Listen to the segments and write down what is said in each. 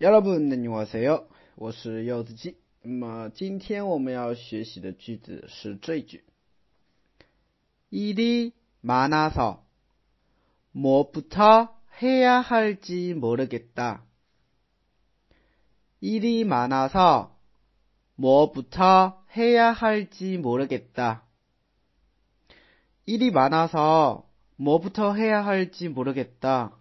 여러분안녕하세요，我是柚子鸡。那么今天我们要学习的句子是这句：일이많아서뭐부터해야할지모르겠다。일이많아서뭐부터해야할지모르겠다。일이많아서뭐부터해야할지모르겠다。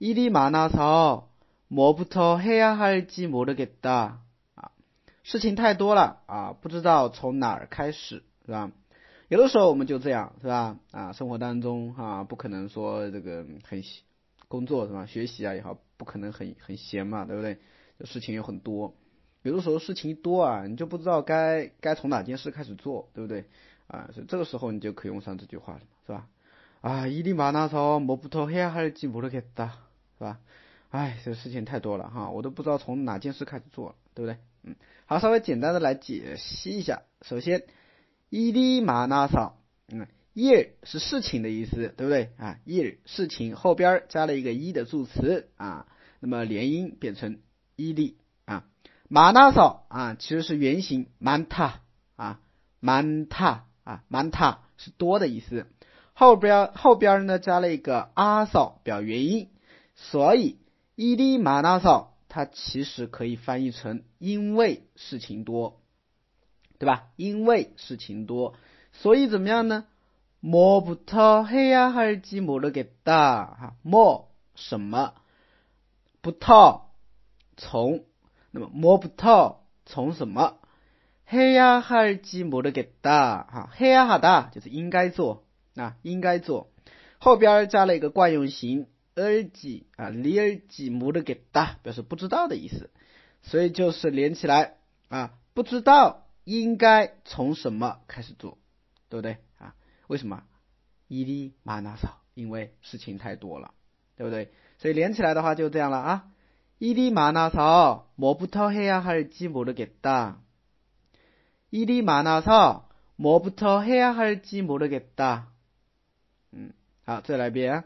일이많아서 뭐부터해야할지모르겠다啊，事情太多了啊，不知道从哪儿开始，是吧？有的时候我们就这样，是吧？啊，生活当中啊，不可能说这个很工作是吧？学习啊也好，不可能很很闲嘛，对不对？事情有很多，有的时候事情多啊，你就不知道该该从哪件事开始做，对不对？啊，所以这个时候你就可以用上这句话了，是吧？啊，일이많아서뭐부터해야할지모르겠다。是吧？ 哎，这事情太多了哈，我都不知道从哪件事开始做，对不对？嗯，好，稍微简单的来解析一下。首先，伊利马纳嫂，嗯，year 是事情的意思，对不对啊？year 事情后边加了一个一的助词啊，那么连音变成伊利啊。马纳嫂啊，其实是原型 manta 啊，manta 啊，manta 是多的意思，后边后边呢加了一个阿嫂表原因。所以， 伊利马纳少，它其实可以翻译成因为事情多，对吧？因为事情多，所以怎么样呢？뭐부터해야할지모르겠다哈，뭐什么？부터从，那么뭐부터从什么？해야할지모르겠다哈，해야하다就是应该做，啊，应该做，后边加了一个惯用型。 而己啊，离而己母的给哒，表示不知道的意思。所以就是连起来啊，不知道应该从什么开始做，对不对啊？为什么？伊哩玛那少，因为事情太多了，对不对？所以连起来的话就这样了啊。伊哩玛那少，뭐부터해야할지모르겠 다。 伊哩玛那少，뭐부터해야할지모르겠 다。 嗯，好，再来一遍、啊。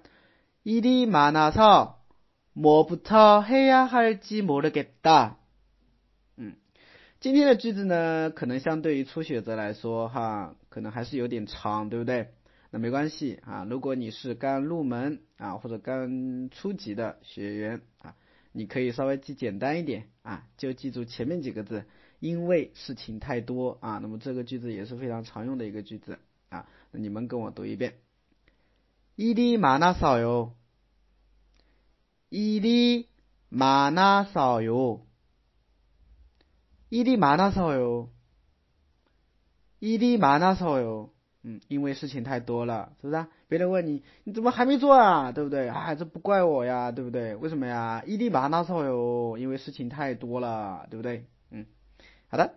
일이 많아서 뭐부터 해야 할지 모르겠다. 嗯今天的句子呢，可能相对于初学者来说哈，可能还是有点长，对不对？那没关系啊，如果你是刚入门啊，或者刚初级的学员啊，你可以稍微记简单一点啊，就记住前面几个字，因为事情太多啊。那么这个句子也是非常常用的一个句子啊。那你们跟我读一遍。 일이 많아서요. 일이 많아서요. 일이 많아서요. 嗯，因为事情太多了，是不是？别人问你，你怎么还没做啊？对不对？啊，这不怪我呀，对不对？为什么呀？일이많아서요，因为事情太多了，对不对？嗯，好的。